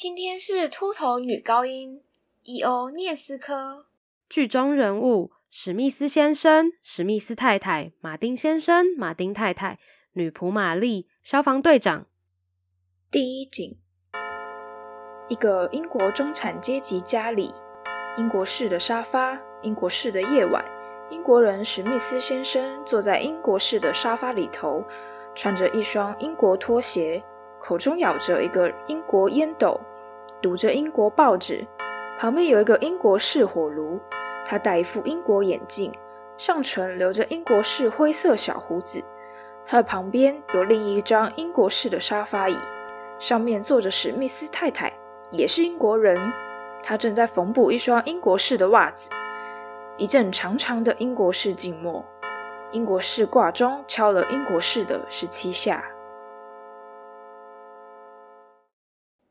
今天是秃头女高音伊欧涅斯科。剧中人物：史密斯先生、史密斯太太、马丁先生、马丁太太、女仆玛丽、消防队长。第一景：一个英国中产阶级家里，英国式的沙发，英国式的夜晚。英国人史密斯先生坐在英国式的沙发里头，穿着一双英国拖鞋，口中咬着一个英国烟斗。读着英国报纸，旁边有一个英国式火炉。他戴一副英国眼镜，上唇留着英国式灰色小胡子。他的旁边有另一张英国式的沙发椅，上面坐着史密斯太太，也是英国人。他正在缝补一双英国式的袜子。一阵长长的英国式静默，英国式挂钟敲了英国式的十七下。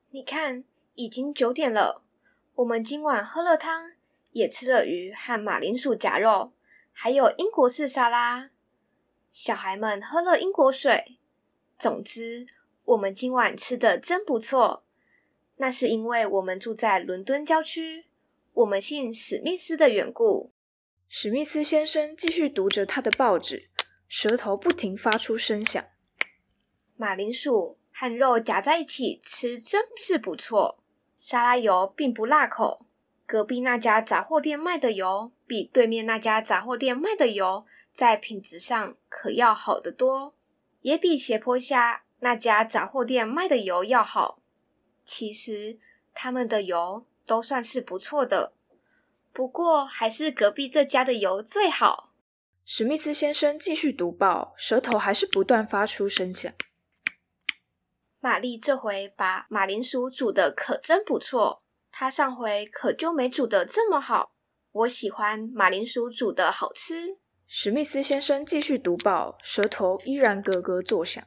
你看。已经九点了，我们今晚喝了汤，也吃了鱼和马铃薯夹肉，还有英国式沙拉。小孩们喝了英国水。总之，我们今晚吃的真不错。那是因为我们住在伦敦郊区，我们姓史密斯的缘故。史密斯先生继续读着他的报纸，舌头不停发出声响。马铃薯和肉夹在一起吃真是不错。沙拉油并不辣口，隔壁那家杂货店卖的油比对面那家杂货店卖的油在品质上可要好得多，也比斜坡下那家杂货店卖的油要好。其实他们的油都算是不错的，不过还是隔壁这家的油最好。史密斯先生继续读报，舌头还是不断发出声响。玛丽这回把马铃薯煮的可真不错，她上回可就没煮的这么好。我喜欢马铃薯煮的好吃。史密斯先生继续读报，舌头依然咯咯作响。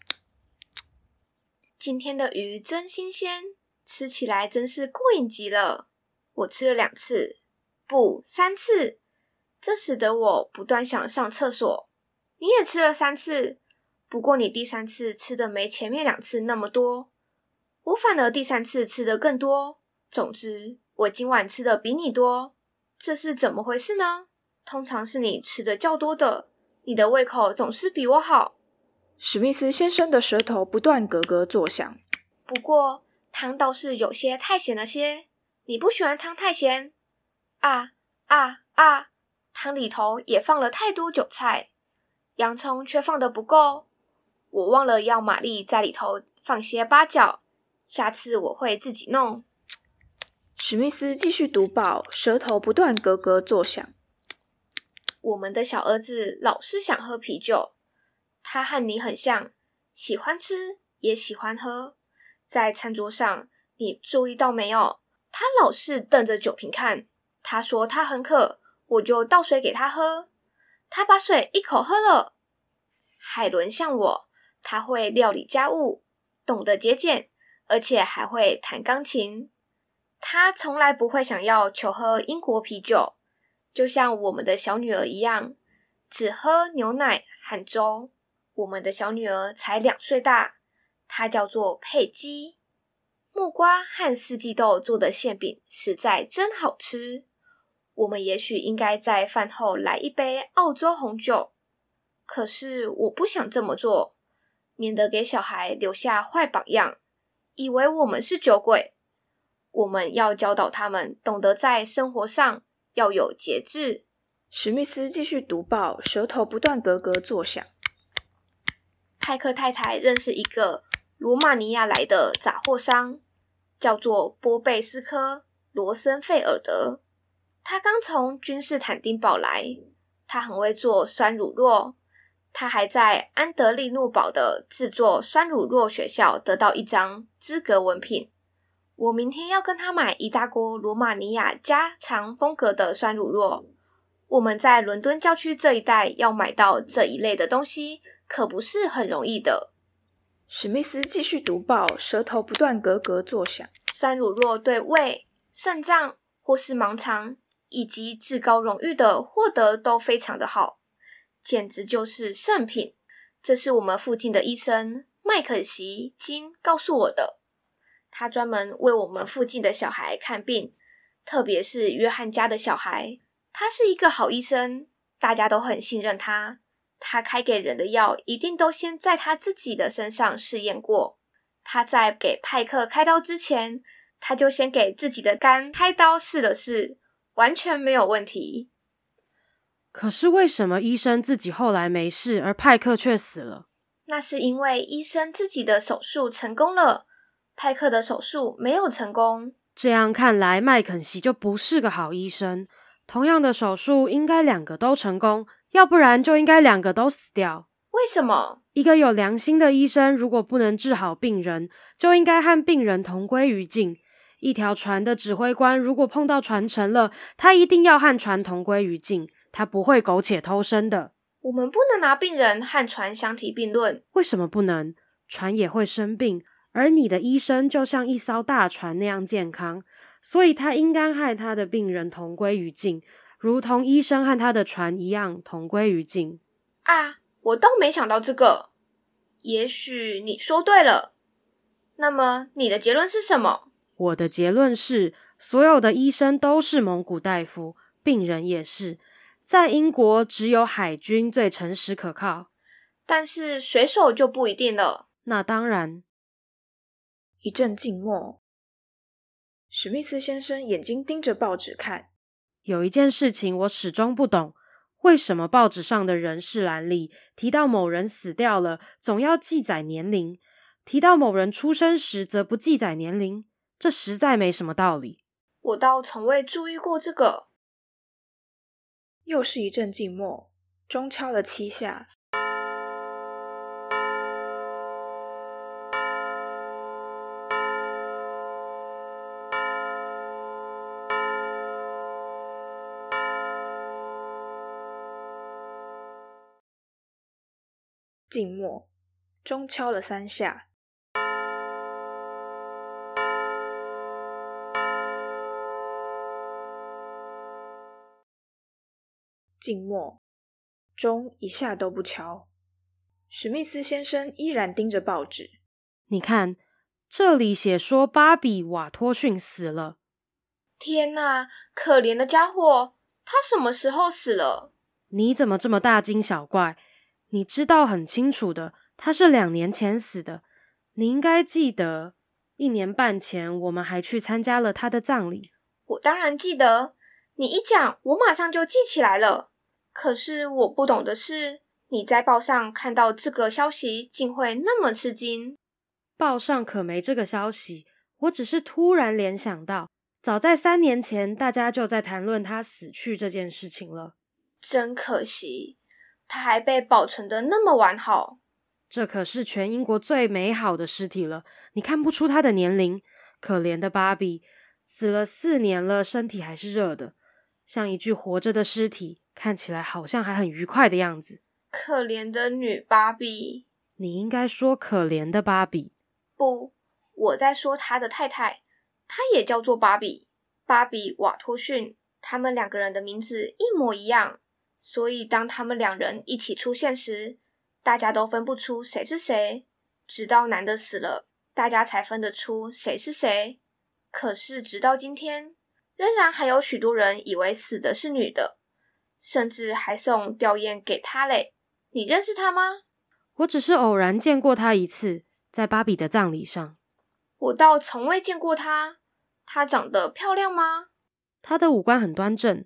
今天的鱼真新鲜，吃起来真是过瘾极了。我吃了两次，不，三次，这使得我不断想上厕所。你也吃了三次。不过你第三次吃的没前面两次那么多，我反而第三次吃的更多。总之，我今晚吃的比你多，这是怎么回事呢？通常是你吃的较多的，你的胃口总是比我好。史密斯先生的舌头不断咯咯作响。不过汤倒是有些太咸了些，你不喜欢汤太咸？啊啊啊！汤里头也放了太多韭菜，洋葱却放得不够。我忘了要玛丽在里头放些八角，下次我会自己弄。史密斯继续读报，舌头不断咯咯作响。我们的小儿子老是想喝啤酒，他和你很像，喜欢吃也喜欢喝。在餐桌上，你注意到没有？他老是瞪着酒瓶看。他说他很渴，我就倒水给他喝，他把水一口喝了。海伦像我。他会料理家务，懂得节俭，而且还会弹钢琴。他从来不会想要求喝英国啤酒，就像我们的小女儿一样，只喝牛奶和粥。我们的小女儿才两岁大，她叫做佩姬。木瓜和四季豆做的馅饼实在真好吃。我们也许应该在饭后来一杯澳洲红酒，可是我不想这么做。免得给小孩留下坏榜样，以为我们是酒鬼。我们要教导他们懂得在生活上要有节制。史密斯继续读报，舌头不断咯咯作响。派克太太认识一个罗马尼亚来的杂货商，叫做波贝斯科·罗森费尔德。他刚从君士坦丁堡来，他很会做酸乳酪。他还在安德利诺堡的制作酸乳酪学校得到一张资格文凭。我明天要跟他买一大锅罗马尼亚家常风格的酸乳酪。我们在伦敦郊区这一带要买到这一类的东西，可不是很容易的。史密斯继续读报，舌头不断咯咯作响。酸乳酪对胃、肾脏或是盲肠以及至高荣誉的获得都非常的好。简直就是圣品，这是我们附近的医生麦肯锡金告诉我的。他专门为我们附近的小孩看病，特别是约翰家的小孩。他是一个好医生，大家都很信任他。他开给人的药一定都先在他自己的身上试验过。他在给派克开刀之前，他就先给自己的肝开刀试了试，完全没有问题。可是为什么医生自己后来没事，而派克却死了？那是因为医生自己的手术成功了，派克的手术没有成功。这样看来，麦肯锡就不是个好医生。同样的手术，应该两个都成功，要不然就应该两个都死掉。为什么？一个有良心的医生，如果不能治好病人，就应该和病人同归于尽。一条船的指挥官，如果碰到船沉了，他一定要和船同归于尽。他不会苟且偷生的。我们不能拿病人和船相提并论。为什么不能？船也会生病，而你的医生就像一艘大船那样健康，所以他应该和他的病人同归于尽，如同医生和他的船一样同归于尽。啊，我倒没想到这个。也许你说对了。那么你的结论是什么？我的结论是，所有的医生都是蒙古大夫，病人也是。在英国，只有海军最诚实可靠，但是水手就不一定了。那当然。一阵静默，史密斯先生眼睛盯着报纸看。有一件事情我始终不懂：为什么报纸上的人事栏里提到某人死掉了，总要记载年龄；提到某人出生时，则不记载年龄？这实在没什么道理。我倒从未注意过这个。又是一阵静默，钟敲了七下。静默，钟敲了三下。静默，钟一下都不敲。史密斯先生依然盯着报纸。你看，这里写说芭比·瓦托逊死了。天哪，可怜的家伙！他什么时候死了？你怎么这么大惊小怪？你知道很清楚的，他是两年前死的。你应该记得，一年半前我们还去参加了他的葬礼。我当然记得。你一讲，我马上就记起来了。可是我不懂的是，你在报上看到这个消息，竟会那么吃惊。报上可没这个消息，我只是突然联想到，早在三年前，大家就在谈论他死去这件事情了。真可惜，他还被保存得那么完好。这可是全英国最美好的尸体了，你看不出他的年龄。可怜的芭比，死了四年了，身体还是热的，像一具活着的尸体。看起来好像还很愉快的样子。可怜的女芭比，你应该说可怜的芭比。不，我在说他的太太，她也叫做芭比，芭比瓦托逊。他们两个人的名字一模一样，所以当他们两人一起出现时，大家都分不出谁是谁。直到男的死了，大家才分得出谁是谁。可是直到今天，仍然还有许多人以为死的是女的。甚至还送吊唁给他嘞。你认识他吗？我只是偶然见过他一次，在芭比的葬礼上。我倒从未见过他。他长得漂亮吗？他的五官很端正，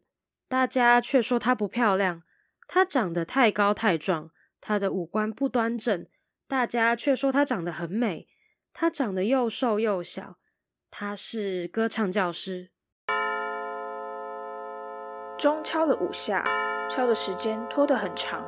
大家却说他不漂亮。他长得太高太壮，他的五官不端正，大家却说他长得很美。他长得又瘦又小。他是歌唱教师。钟敲了五下，敲的时间拖得很长。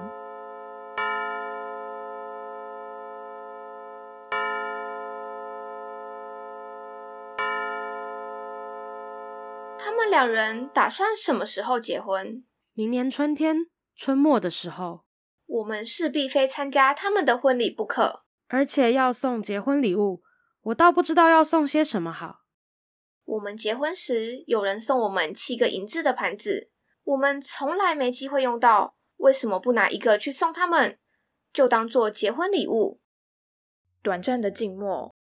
他们两人打算什么时候结婚？明年春天，春末的时候。我们势必非参加他们的婚礼不可，而且要送结婚礼物。我倒不知道要送些什么好。我们结婚时，有人送我们七个银质的盘子。我们从来没机会用到，为什么不拿一个去送他们，就当做结婚礼物？短暂的静默，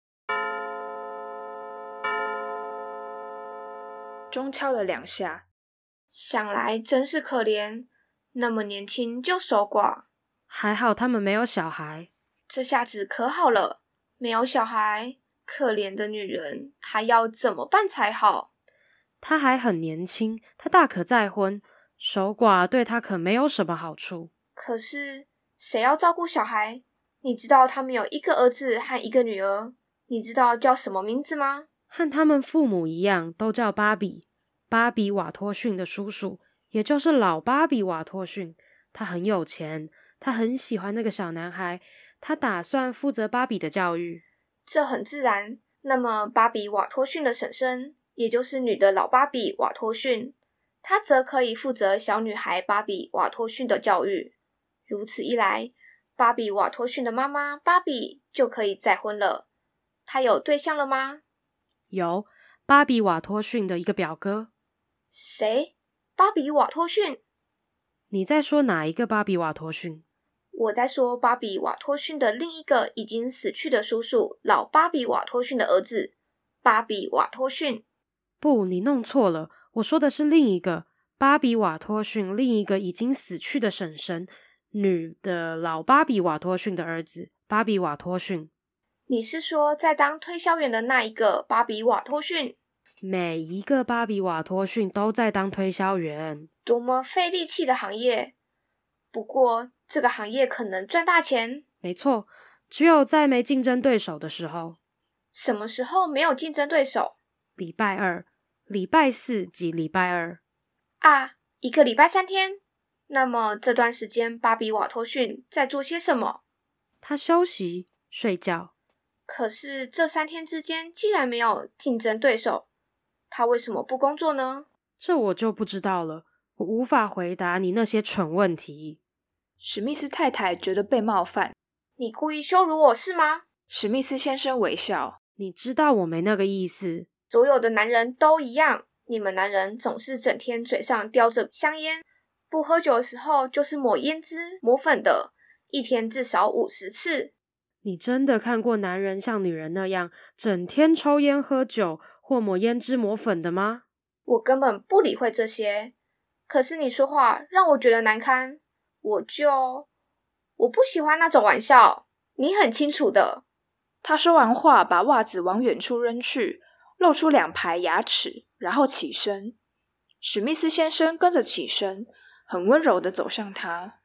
钟敲了两下。想来真是可怜，那么年轻就守寡。还好他们没有小孩。这下子可好了，没有小孩，可怜的女人，她要怎么办才好？她还很年轻，她大可再婚，守寡对他可没有什么好处。可是谁要照顾小孩？你知道他们有一个儿子和一个女儿，你知道叫什么名字吗？和他们父母一样，都叫芭比。芭比瓦托逊的叔叔，也就是老芭比瓦托逊，他很有钱，他很喜欢那个小男孩，他打算负责芭比的教育。这很自然。那么，芭比瓦托逊的婶婶，也就是女的老芭比瓦托逊，她则可以负责小女孩芭比瓦托逊的教育。如此一来，芭比瓦托逊的妈妈芭比就可以再婚了。她有对象了吗？有，芭比瓦托逊的一个表哥。谁？芭比瓦托逊？你在说哪一个芭比瓦托逊？我在说芭比瓦托逊的另一个已经死去的叔叔，老芭比瓦托逊的儿子，芭比瓦托逊。不，你弄错了。我说的是另一个芭比瓦托逊，另一个已经死去的婶婶，女的老芭比瓦托逊的儿子，芭比瓦托逊。你是说在当推销员的那一个芭比瓦托逊？每一个芭比瓦托逊都在当推销员，多么费力气的行业！不过这个行业可能赚大钱。没错，只有在没竞争对手的时候。什么时候没有竞争对手？礼拜二、礼拜四及礼拜二。啊，一个礼拜三天。那么这段时间，芭比瓦托逊在做些什么？他休息、睡觉。可是这三天之间，既然没有竞争对手。他为什么不工作呢？这我就不知道了，我无法回答你那些蠢问题。史密斯太太觉得被冒犯。你故意羞辱我是吗？史密斯先生微笑。你知道我没那个意思。所有的男人都一样，你们男人总是整天嘴上叼着香烟，不喝酒的时候就是抹胭脂、抹粉的，一天至少五十次。你真的看过男人像女人那样整天抽烟喝酒？或抹胭脂、抹粉的吗？我根本不理会这些。可是你说话让我觉得难堪，我就我不喜欢那种玩笑。你很清楚的。他说完话，把袜子往远处扔去，露出两排牙齿，然后起身。史密斯先生跟着起身，很温柔的走向他。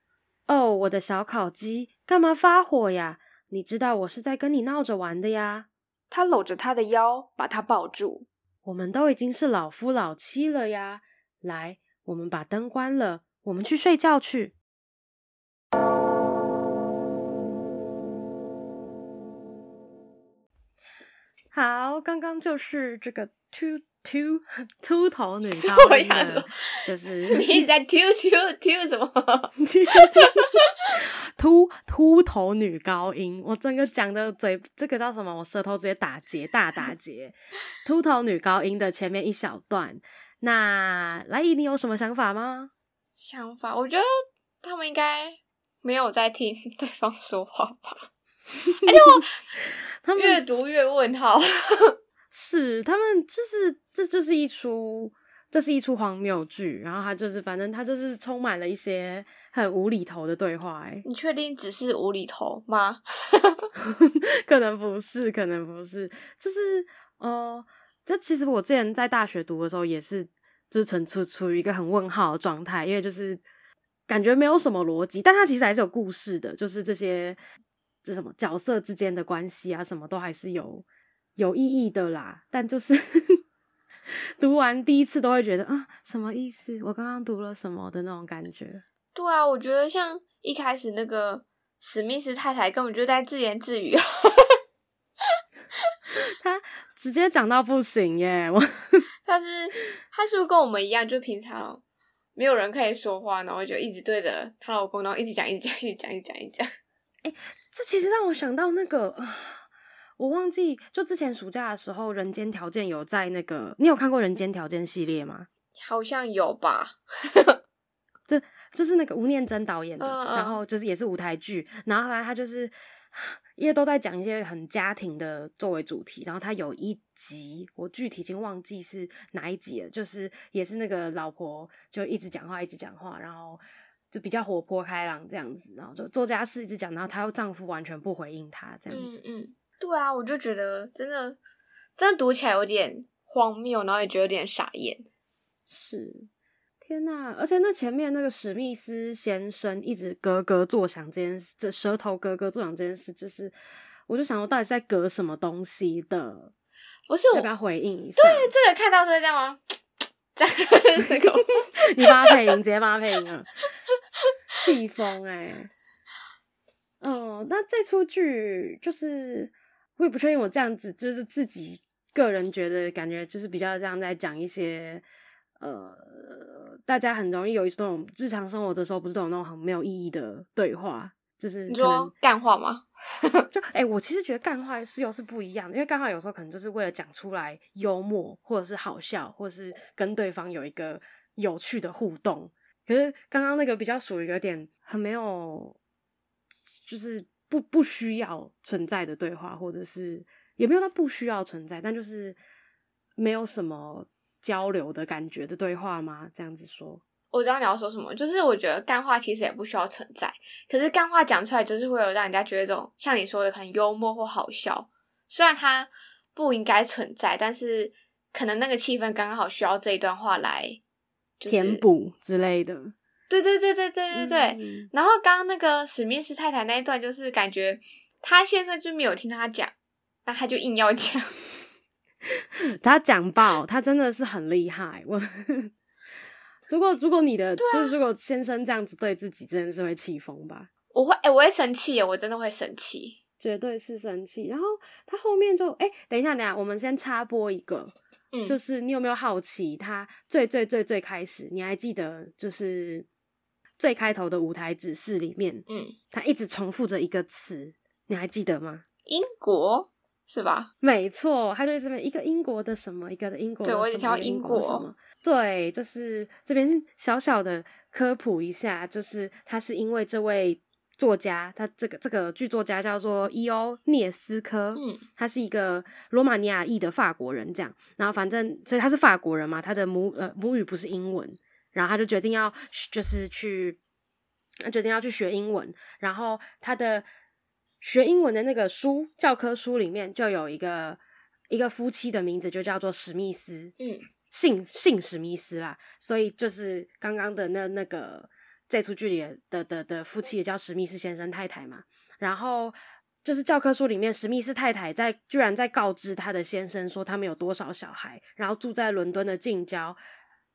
哦，我的小烤鸡，干嘛发火呀？你知道我是在跟你闹着玩的呀。他搂着他的腰，把他抱住。我们都已经是老夫老妻了呀！来，我们把灯关了，我们去睡觉去。好，刚刚就是这个秃秃秃头女 高音的，就是你在秃秃秃什么？秃秃头女高音，我整个讲的嘴，这个叫什么？我舌头直接打结，大打结。秃头女高音的前面一小段，那来姨，你有什么想法吗？想法，我觉得他们应该没有在听对方说话吧。哎呦，他们越读越问号。是，他们就是，这就是一出。这是一出荒谬剧，然后他就是，反正他就是充满了一些很无厘头的对话。哎，你确定只是无厘头吗？可能不是，可能不是，就是呃，这其实我之前在大学读的时候也是，就是纯处处于一个很问号的状态，因为就是感觉没有什么逻辑，但他其实还是有故事的，就是这些这什么角色之间的关系啊，什么都还是有有意义的啦，但就是。读完第一次都会觉得啊，什么意思？我刚刚读了什么的那种感觉。对啊，我觉得像一开始那个史密斯太太根本就在自言自语，他直接讲到不行耶！我，他是他是不是跟我们一样，就平常没有人可以说话，然后就一直对着她老公，然后一直讲，一直讲，一直讲，一直讲，一直讲。哎，这其实让我想到那个。我忘记，就之前暑假的时候，《人间条件》有在那个，你有看过《人间条件》系列吗？好像有吧。这就是那个吴念真导演的，嗯嗯，然后就是也是舞台剧，然后后来他就是因为都在讲一些很家庭的作为主题，然后他有一集我具体已经忘记是哪一集了，就是也是那个老婆就一直讲话，一直讲话，然后就比较活泼开朗这样子，然后就做家事一直讲，然后她又丈夫完全不回应她这样子。嗯嗯，对啊，我就觉得真的真的读起来有点荒谬，然后也觉得有点傻眼。是。天呐！而且那前面那个史密斯先生一直咯咯作响这件事，这舌头咯咯作响这件事，就是我就想说，到底是在隔什么东西的？不是我要不要回应一下？对，这个看到是会这样吗？你帮他配音，直接帮他配音了，气疯哎！嗯，那这出剧就是我也不确定，我这样子就是自己个人觉得感觉就是比较这样在讲一些。呃，大家很容易有一种日常生活的时候，不是都有那种很没有意义的对话，就是你说干话吗？就哎、欸，我其实觉得干话是又是不一样的，因为干话有时候可能就是为了讲出来幽默，或者是好笑，或者是跟对方有一个有趣的互动。可是刚刚那个比较属于有点很没有，就是不不需要存在的对话，或者是也没有到不需要存在，但就是没有什么。交流的感觉的对话吗？这样子说，我知道你要说什么，就是我觉得干话其实也不需要存在，可是干话讲出来就是会有让人家觉得一种像你说的很幽默或好笑，虽然它不应该存在，但是可能那个气氛刚刚好需要这一段话来、就是、填补之类的。对对对对对对对。嗯、然后刚刚那个史密斯太太那一段，就是感觉他先生就没有听他讲，那他就硬要讲。他讲爆，他真的是很厉害。我如果如果你的、啊、就是如果先生这样子对自己，真的是会气疯吧？我会，哎、欸，我会生气耶，我真的会生气，绝对是生气。然后他后面就，哎、欸，等一下，等一下，我们先插播一个，嗯，就是你有没有好奇，他最最最最开始，你还记得，就是最开头的舞台指示里面，嗯，他一直重复着一个词，你还记得吗？英国。是吧？没错，他就是这边一个英国的什么，一个的英国的，对，我也挑英国什么。对，就是这边小小的科普一下，就是他是因为这位作家，他这个这个剧作家叫做伊欧涅斯科，嗯，他是一个罗马尼亚裔的法国人，这样。然后反正，所以他是法国人嘛，他的母呃母语不是英文，然后他就决定要就是去，他决定要去学英文，然后他的。学英文的那个书教科书里面就有一个一个夫妻的名字，就叫做史密斯，嗯，姓姓史密斯啦，所以就是刚刚的那那个这出剧里的的的，的夫妻也叫史密斯先生太太嘛。然后就是教科书里面史密斯太太在居然在告知他的先生说他们有多少小孩，然后住在伦敦的近郊。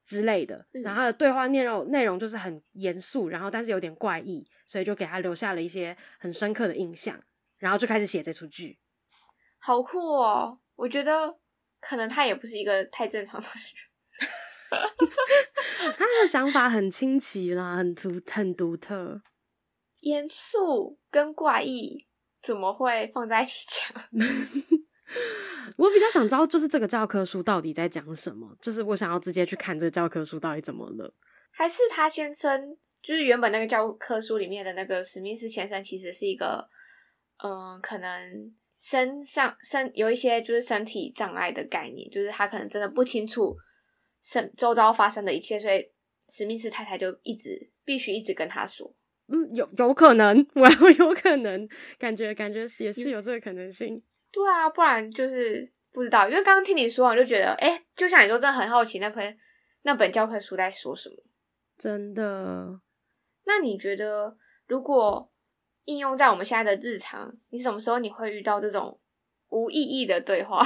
之类的，然后他的对话内容内容就是很严肃，然后但是有点怪异，所以就给他留下了一些很深刻的印象，然后就开始写这出剧。好酷哦！我觉得可能他也不是一个太正常的人，他的想法很清奇啦，很独很独特。严肃跟怪异怎么会放在一起讲？我比较想知道，就是这个教科书到底在讲什么？就是我想要直接去看这个教科书到底怎么了？还是他先生，就是原本那个教科书里面的那个史密斯先生，其实是一个，嗯、呃，可能身上身有一些就是身体障碍的概念，就是他可能真的不清楚身周遭发生的一切，所以史密斯太太就一直必须一直跟他说，嗯，有有可能，我还会有可能，感觉感觉也是有这个可能性。对啊，不然就是不知道，因为刚刚听你说，我就觉得，哎，就像你说，真的很好奇那本那本教科书在说什么。真的？那你觉得，如果应用在我们现在的日常，你什么时候你会遇到这种无意义的对话？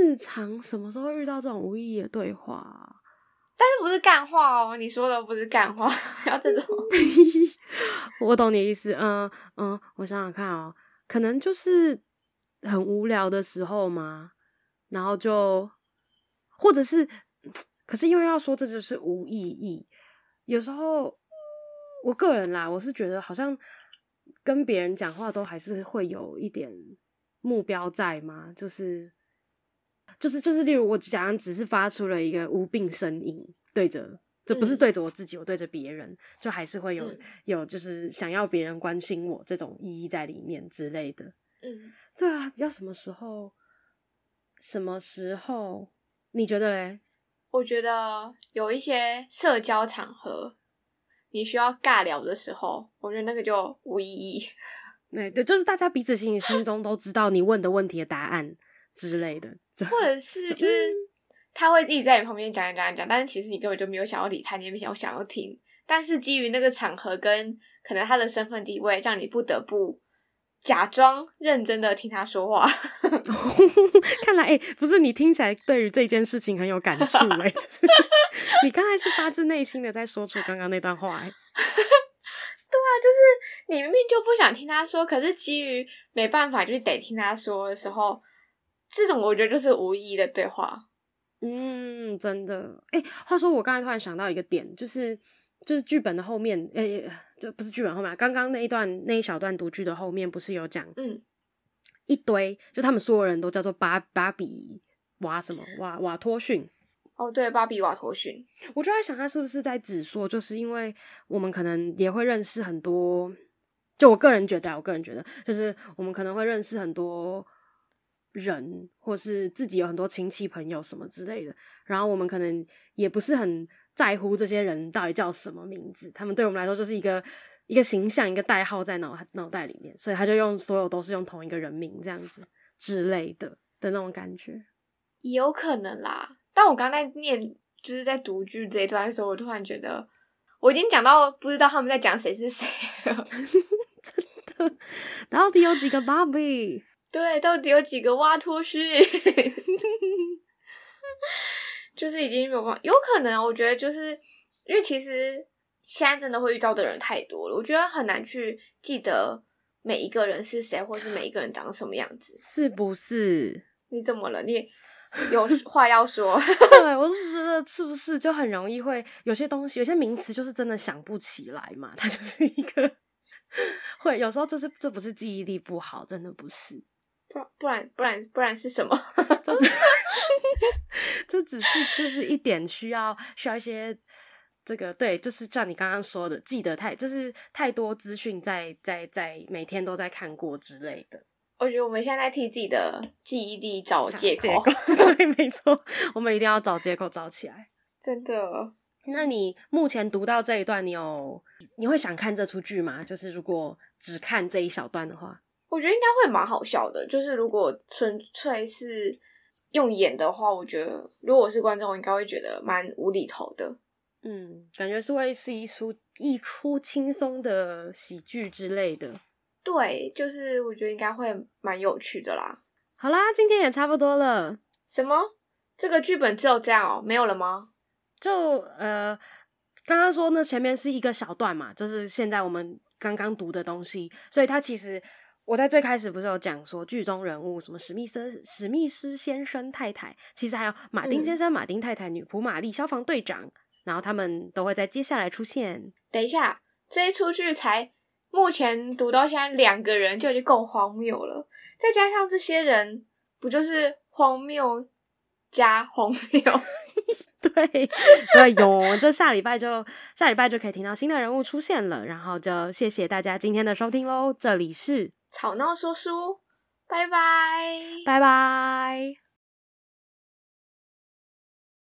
日常什么时候遇到这种无意义的对话？但是不是干话哦？你说的不是干话，要这种。我懂你意思，嗯嗯，我想想看哦。可能就是很无聊的时候嘛，然后就，或者是，可是因为要说这就是无意义，有时候我个人啦，我是觉得好像跟别人讲话都还是会有一点目标在嘛，就是，就是就是，例如我假如只是发出了一个无病呻吟，对着就不是对着我自己，我对着别人，就还是会有、嗯、有就是想要别人关心我这种意义在里面之类的。嗯，对啊，要什么时候？什么时候？你觉得嘞？我觉得有一些社交场合，你需要尬聊的时候，我觉得那个就无意义。对对，就是大家彼此心里心中都知道你问的问题的答案之类的，就或者是就是。嗯他会一直在你旁边讲讲讲讲，但是其实你根本就没有想要理他，你也没想要想要听。但是基于那个场合跟可能他的身份地位，让你不得不假装认真的听他说话。看来，哎、欸，不是你听起来对于这件事情很有感触哎、欸，就是你刚才是发自内心的在说出刚刚那段话哎、欸。对啊，就是你明明就不想听他说，可是基于没办法，就是得听他说的时候，这种我觉得就是无意义的对话。嗯，真的。哎、欸，话说我刚才突然想到一个点，就是就是剧本的后面，哎、欸，就不是剧本后面，刚刚那一段那一小段读剧的后面不是有讲，嗯，一堆就他们所有人都叫做芭芭比瓦什么瓦瓦托逊。哦，对，芭比瓦托逊。我就在想，他是不是在指说，就是因为我们可能也会认识很多，就我个人觉得，我个人觉得，就是我们可能会认识很多。人，或是自己有很多亲戚朋友什么之类的，然后我们可能也不是很在乎这些人到底叫什么名字，他们对我们来说就是一个一个形象，一个代号在脑脑袋里面，所以他就用所有都是用同一个人名这样子之类的的那种感觉，也有可能啦。但我刚才念就是在读剧这一段的时候，我突然觉得我已经讲到不知道他们在讲谁是谁了，真的，到底有几个芭比？对，到底有几个瓦托逊？就是已经没有办法，有可能，我觉得就是因为其实现在真的会遇到的人太多了，我觉得很难去记得每一个人是谁，或是每一个人长什么样子，是不是？你怎么了？你有 话要说？对，我是觉得是不是就很容易会有些东西，有些名词就是真的想不起来嘛，它就是一个会有时候就是这不是记忆力不好，真的不是。不不然不然不然是什么？这只，这只是就是一点需要需要一些这个对，就是像你刚刚说的，记得太就是太多资讯在在在每天都在看过之类的。我觉得我们现在在替自己的记忆力找借口，对，没错，我们一定要找借口找起来。真的？那你目前读到这一段，你有你会想看这出剧吗？就是如果只看这一小段的话。我觉得应该会蛮好笑的，就是如果纯粹是用演的话，我觉得如果我是观众，我应该会觉得蛮无厘头的。嗯，感觉是会是一出一出轻松的喜剧之类的。对，就是我觉得应该会蛮有趣的啦。好啦，今天也差不多了。什么？这个剧本只有这样哦？没有了吗？就呃，刚刚说呢，前面是一个小段嘛，就是现在我们刚刚读的东西，所以它其实。我在最开始不是有讲说剧中人物什么史密斯、史密斯先生太太，其实还有马丁先生、嗯、马丁太太、女仆玛丽、消防队长，然后他们都会在接下来出现。等一下，这一出剧才目前读到现在两个人就已经够荒谬了，再加上这些人，不就是荒谬加荒谬？对对，有，就下礼拜就下礼拜就可以听到新的人物出现了，然后就谢谢大家今天的收听喽，这里是。吵闹说书，拜拜，拜拜。